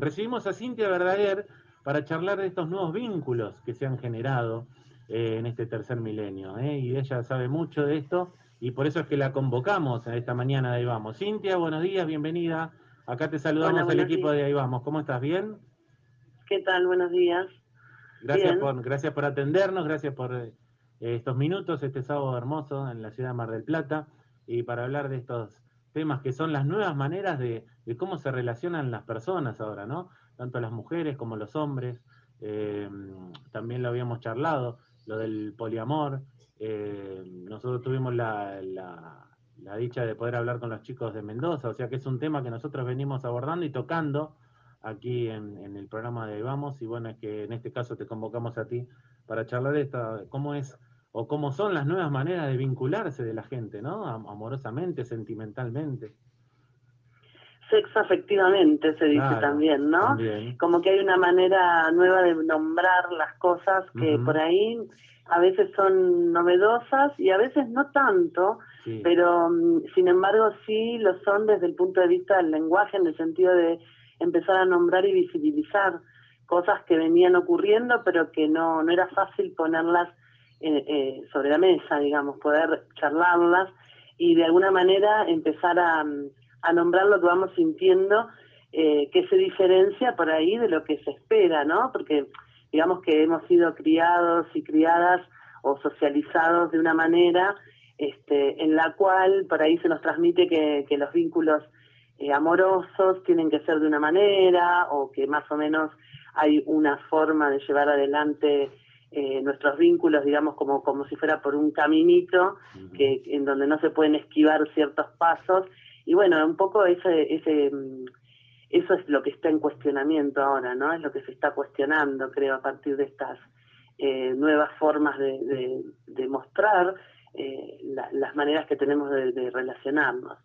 Recibimos a Cintia Verdaguer para charlar de estos nuevos vínculos que se han generado eh, en este tercer milenio. ¿eh? Y ella sabe mucho de esto y por eso es que la convocamos en esta mañana de Ahí Vamos. Cintia, buenos días, bienvenida. Acá te saludamos al equipo de Ahí Vamos. ¿Cómo estás? ¿Bien? ¿Qué tal? Buenos días. Gracias, por, gracias por atendernos, gracias por eh, estos minutos, este sábado hermoso en la ciudad de Mar del Plata, y para hablar de estos temas que son las nuevas maneras de, cómo se relacionan las personas ahora, ¿no? Tanto las mujeres como los hombres. Eh, también lo habíamos charlado, lo del poliamor. Eh, nosotros tuvimos la, dicha de poder hablar con los chicos de Mendoza, o sea que es un tema que nosotros venimos abordando y tocando aquí en, el programa de Vamos, y bueno, es que en este caso te convocamos a ti para charlar de esto, cómo es o cómo son las nuevas maneras de vincularse de la gente, ¿no? Amorosamente, sentimentalmente. Sexo afectivamente se dice también, ¿no? Como que hay una manera nueva de nombrar las cosas que por ahí a veces son novedosas y a veces no tanto, pero mm, sin embargo sí lo son desde el punto de vista del lenguaje, en el sentido de empezar a nombrar y visibilizar cosas que venían ocurriendo, pero que no, no era fácil ponerlas eh, sobre la mesa, digamos, poder charlarlas y de alguna manera empezar a, a nombrar lo que vamos sintiendo eh, que se diferencia por ahí de lo que se espera, ¿no? Porque digamos que hemos sido criados y criadas o socializados de una manera este, en la cual por ahí se nos transmite que, los vínculos eh, amorosos tienen que ser de una manera o que más o menos hay una forma de llevar adelante eh, nuestros vínculos, digamos, como, como si fuera por un caminito, que, en donde no se pueden esquivar ciertos pasos. Y bueno, un poco ese, ese, mm, eso es lo que está en cuestionamiento ahora, ¿no? Es lo que se está cuestionando, creo, a partir de estas eh, nuevas formas de, de, mostrar eh, las maneras que tenemos de, relacionarnos.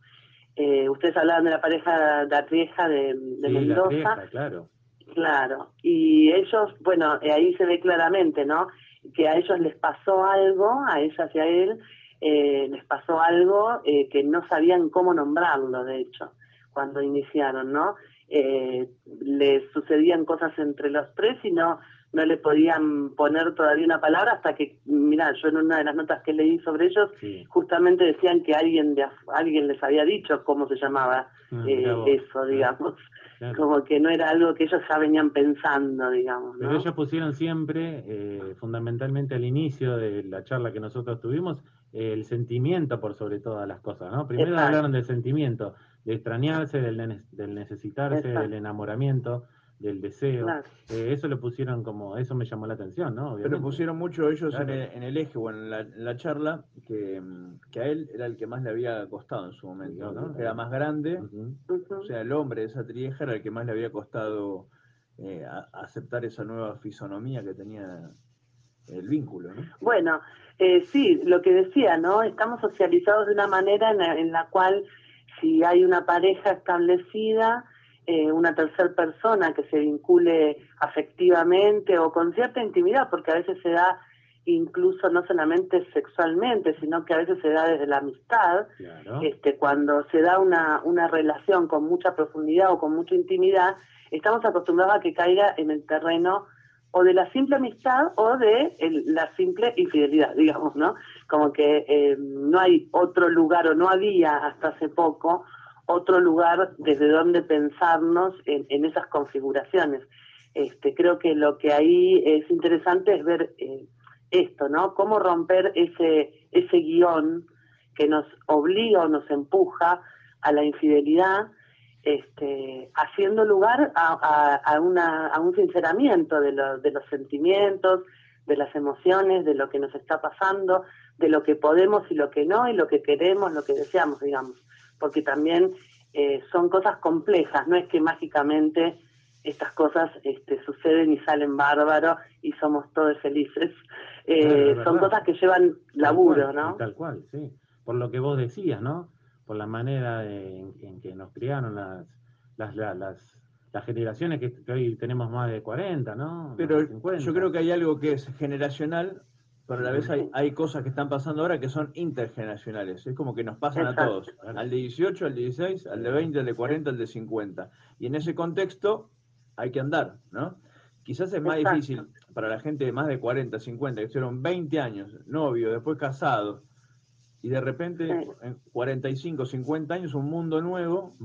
ustedes hablaban de la pareja de Arrieja de, Mendoza. claro. Claro, y ellos, bueno, eh, ahí se ve claramente, ¿no? Que a ellos les pasó algo, a ella y a él, eh, les pasó algo eh, que no sabían cómo nombrarlo, de hecho, cuando iniciaron, ¿no? Eh, les sucedían cosas entre los tres y no, no le podían poner todavía una palabra hasta que, mira, yo en una de las notas que leí sobre ellos, justamente decían que alguien, de, alguien les había dicho cómo se llamaba ah, eso, digamos. Como que no era algo que ellos ya venían pensando, digamos. Pero ellos pusieron siempre, eh, fundamentalmente al inicio de la charla que nosotros tuvimos, el sentimiento por sobre todas las cosas, ¿no? Primero hablaron del sentimiento, de extrañarse, del, del necesitarse, del enamoramiento del deseo. Eh, eso lo pusieron como, eso me llamó la atención, ¿no? Pero pusieron mucho ellos en, el, eje o en la, charla que, que, a él era el que más le había costado en su momento, ¿no? Era más grande, o sea, el hombre de esa trieja era el que más le había costado eh, aceptar esa nueva fisonomía que tenía el vínculo, ¿no? Bueno, eh, sí, lo que decía, ¿no? Estamos socializados de una manera en la cual si hay una pareja establecida, eh, una tercera persona que se vincule afectivamente o con cierta intimidad, porque a veces se da incluso no solamente sexualmente, sino que a veces se da desde la amistad, este, cuando se da una, una relación con mucha profundidad o con mucha intimidad, estamos acostumbrados a que caiga en el terreno o de la simple amistad o de la simple infidelidad, digamos, ¿no? Como que eh, no hay otro lugar o no había hasta hace poco otro lugar desde donde pensarnos en, esas configuraciones. Este, creo que lo que ahí es interesante es ver eh, esto, ¿no? Cómo romper ese, ese guion que nos obliga o nos empuja a la infidelidad, este, haciendo lugar a, a, una, a un sinceramiento de, de los sentimientos, de las emociones, de lo que nos está pasando, de lo que podemos y lo que no, y lo que queremos, lo que deseamos, digamos porque también eh, son cosas complejas, no es que mágicamente estas cosas este, suceden y salen bárbaros y somos todos felices. Eh, son cosas que llevan laburo, ¿no? Tal cual, sí. Por lo que vos decías, ¿no? Por la manera en, que nos criaron las, las, las, las generaciones que, hoy tenemos más de 40, ¿no? Pero yo creo que hay algo que es generacional pero a la vez hay, cosas que están pasando ahora que son intergeneracionales. Es como que nos pasan a todos. Al de 18, al de 16, al de 20, al de 40, al de 50. Y en ese contexto, hay que andar, ¿no? Quizás es más difícil para la gente de más de 40, 50, que estuvieron 20 años, novio, después casado, y de repente en 45, 50 años un mundo nuevo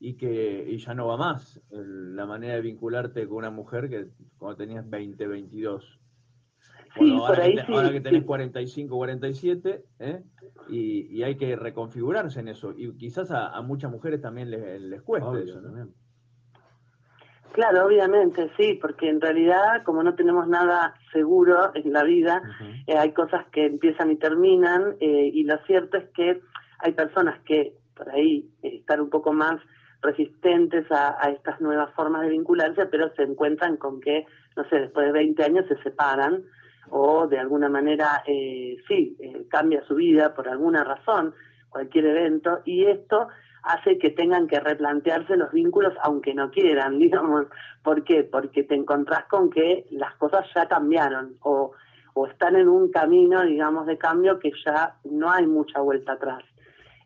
y que y ya no va más la manera de vincularte con una mujer que cuando tenías 20, 22. Sí, ahora, que, ahora que tenés 45, 47, ¿eh? y, y, hay que reconfigurarse en eso. Y quizás a, muchas mujeres también les, les cueste eso. También. Claro, obviamente, sí, porque en realidad, como no tenemos nada seguro en la vida, eh, hay cosas que empiezan y terminan, eh, y lo cierto es que hay personas que por ahí eh, están un poco más resistentes a, estas nuevas formas de vincularse, pero se encuentran con que, no sé, después de 20 años se separan o de alguna manera, sí, cambia su vida por alguna razón, cualquier evento, y esto hace que tengan que replantearse los vínculos aunque no quieran, digamos. ¿Por qué? Porque te encontrás con que las cosas ya cambiaron o, o están en un camino, digamos, de cambio que ya no hay mucha vuelta atrás.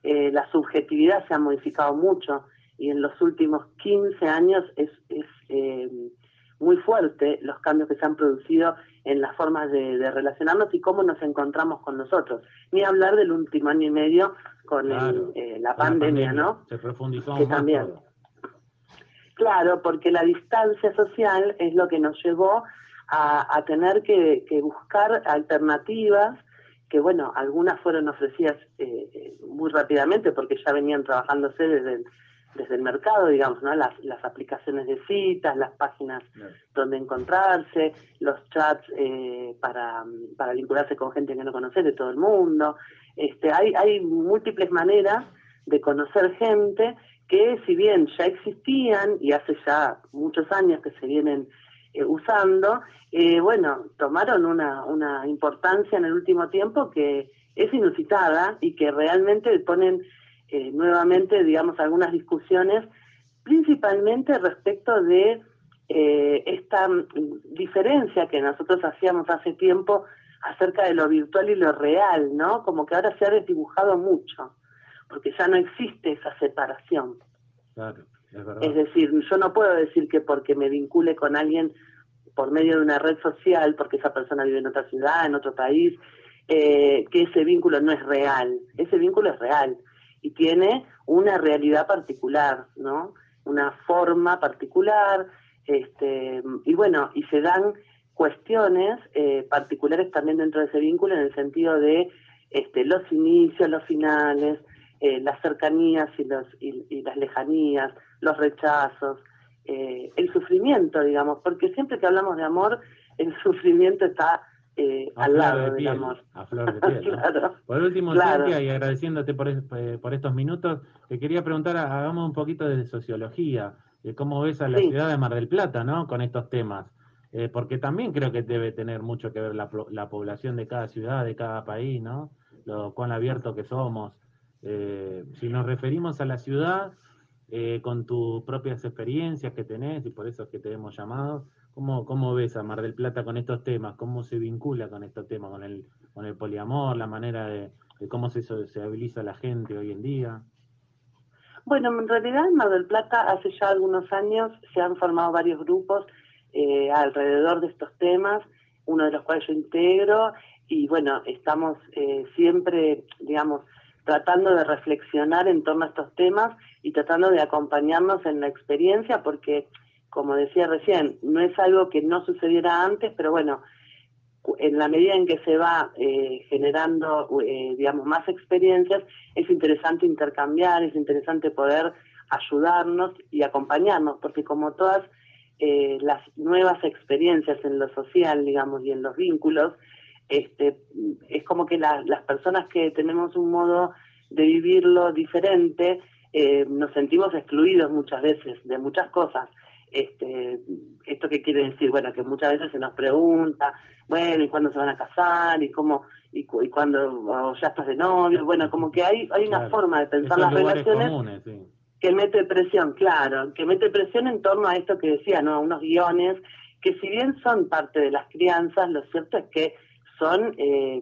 Eh, la subjetividad se ha modificado mucho y en los últimos 15 años es, es eh, muy fuerte los cambios que se han producido en las formas de, relacionarnos y cómo nos encontramos con nosotros. Ni hablar del último año y medio con eh, la, pandemia, ¿no? Se profundizó que también. Claro, porque la distancia social es lo que nos llevó a, tener que, buscar alternativas que, bueno, algunas fueron ofrecidas eh, eh, muy rápidamente porque ya venían trabajándose desde el desde el mercado, digamos, ¿no? Las, las aplicaciones de citas, las páginas donde encontrarse, los chats eh, para, para vincularse con gente que no conoces de todo el mundo. Este, hay, hay múltiples maneras de conocer gente que si bien ya existían y hace ya muchos años que se vienen eh, usando, eh, bueno, tomaron una, una importancia en el último tiempo que es inusitada y que realmente ponen eh, nuevamente, digamos, algunas discusiones, principalmente respecto de eh, esta mm, diferencia que nosotros hacíamos hace tiempo acerca de lo virtual y lo real, ¿no? Como que ahora se ha desdibujado mucho, porque ya no existe esa separación. Claro, es, verdad. es decir, yo no puedo decir que porque me vincule con alguien por medio de una red social, porque esa persona vive en otra ciudad, en otro país, eh, que ese vínculo no es real. Ese vínculo es real y tiene una realidad particular, ¿no? Una forma particular, este, y bueno, y se dan cuestiones eh, particulares también dentro de ese vínculo en el sentido de este, los inicios, los finales, eh, las cercanías y, los, y, las lejanías, los rechazos, eh, el sufrimiento, digamos, porque siempre que hablamos de amor, el sufrimiento está eh, al lado del amor. A flor de piel. Por último, Cintia, y agradeciéndote por, eh, por estos minutos, te quería preguntar, hagamos un poquito de sociología, de cómo ves a la ciudad de Mar del Plata, ¿no? Con estos temas. Eh, porque también creo que debe tener mucho que ver la, la, población de cada ciudad, de cada país, ¿no? Lo cuán abierto que somos. si nos referimos a la ciudad, con tus propias experiencias que tenés, y por eso es que te hemos llamado, ¿Cómo, ¿Cómo ves a Mar del Plata con estos temas? ¿Cómo se vincula con estos temas? ¿Con el, con el poliamor? ¿La manera de, cómo se sociabiliza la gente hoy en día? Bueno, en realidad en Mar del Plata hace ya algunos años se han formado varios grupos eh, alrededor de estos temas, uno de los cuales yo integro, y bueno, estamos eh, siempre, digamos, tratando de reflexionar en torno a estos temas y tratando de acompañarnos en la experiencia, porque como decía recién, no es algo que no sucediera antes, pero bueno, en la medida en que se va eh, generando, eh, digamos, más experiencias, es interesante intercambiar, es interesante poder ayudarnos y acompañarnos, porque como todas eh, las nuevas experiencias en lo social, digamos, y en los vínculos, este, es como que las personas que tenemos un modo de vivirlo diferente, nos sentimos excluidos muchas veces de muchas cosas este, ¿Esto qué quiere decir? Bueno, que muchas veces se nos pregunta, bueno, ¿y cuándo se van a casar? ¿Y cómo? ¿Y, y cuándo ya estás de novio? Bueno, como que hay, hay una forma de pensar las relaciones que mete presión, claro, que mete presión en torno a esto que decía, ¿no? Unos guiones que si bien son parte de las crianzas, lo cierto es que son... Eh,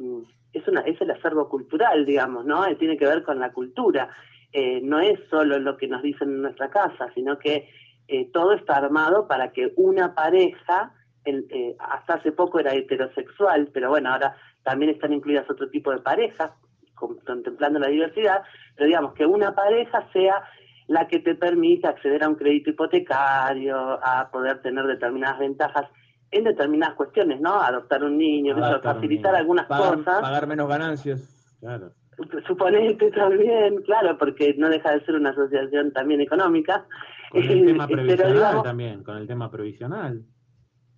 es, una, es el acervo cultural, digamos, ¿no? Tiene que ver con la cultura. Eh, no es solo lo que nos dicen en nuestra casa, sino que eh, todo está armado para que una pareja, eh, hasta hace poco era heterosexual, pero bueno, ahora también están incluidas otro tipo de parejas, contemplando la diversidad, pero digamos que una pareja sea la que te permite acceder a un crédito hipotecario, a poder tener determinadas ventajas en determinadas cuestiones, ¿no? Adoptar un niño, facilitar algunas cosas. Pagar menos ganancias, claro. Suponete también, claro, porque no deja de ser una asociación también económica. Con el tema previsional también, con el tema previsional.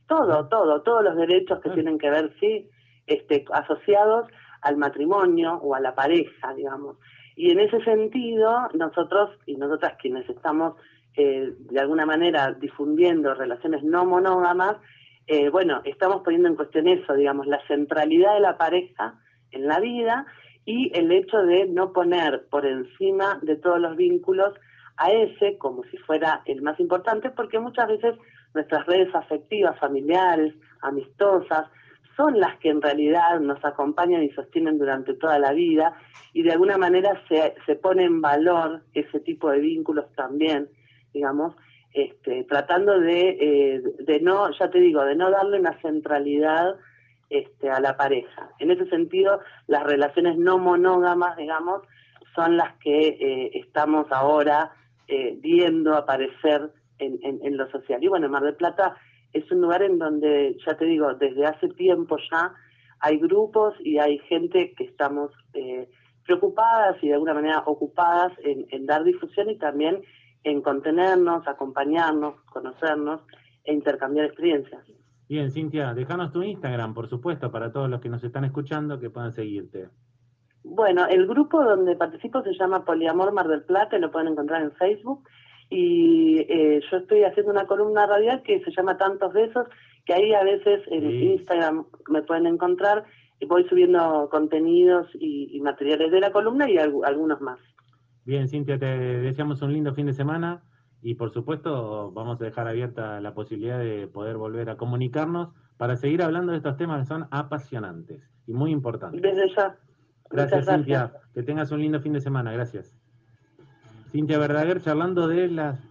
Todo, todo, todos los derechos que tienen que ver, sí, este, asociados al matrimonio o a la pareja, digamos. Y en ese sentido, nosotros y nosotras quienes estamos eh, de alguna manera difundiendo relaciones no monógamas, eh, bueno, estamos poniendo en cuestión eso, digamos, la centralidad de la pareja en la vida y el hecho de no poner por encima de todos los vínculos a ese como si fuera el más importante, porque muchas veces nuestras redes afectivas, familiares, amistosas, son las que en realidad nos acompañan y sostienen durante toda la vida y de alguna manera se, se pone en valor ese tipo de vínculos también, digamos, este, tratando de, eh, de no, ya te digo, de no darle una centralidad este, a la pareja. En ese sentido, las relaciones no monógamas, digamos, son las que eh, estamos ahora eh, viendo aparecer en, en, lo social. Y bueno, Mar del Plata es un lugar en donde, ya te digo, desde hace tiempo ya hay grupos y hay gente que estamos eh, preocupadas y de alguna manera ocupadas en, dar difusión y también en contenernos, acompañarnos, conocernos e intercambiar experiencias. Bien, Cintia, déjanos tu Instagram, por supuesto, para todos los que nos están escuchando que puedan seguirte. Bueno, el grupo donde participo se llama Poliamor Mar del Plata, lo pueden encontrar en Facebook y eh, yo estoy haciendo una columna radial que se llama Tantos Besos, que ahí a veces en Instagram me pueden encontrar y voy subiendo contenidos y, materiales de la columna y algunos más. Bien, Cintia, te deseamos un lindo fin de semana y por supuesto vamos a dejar abierta la posibilidad de poder volver a comunicarnos para seguir hablando de estos temas que son apasionantes y muy importantes. Desde ya. Gracias, Cintia. Que tengas un lindo fin de semana. Gracias. Cintia Verdaguer charlando de las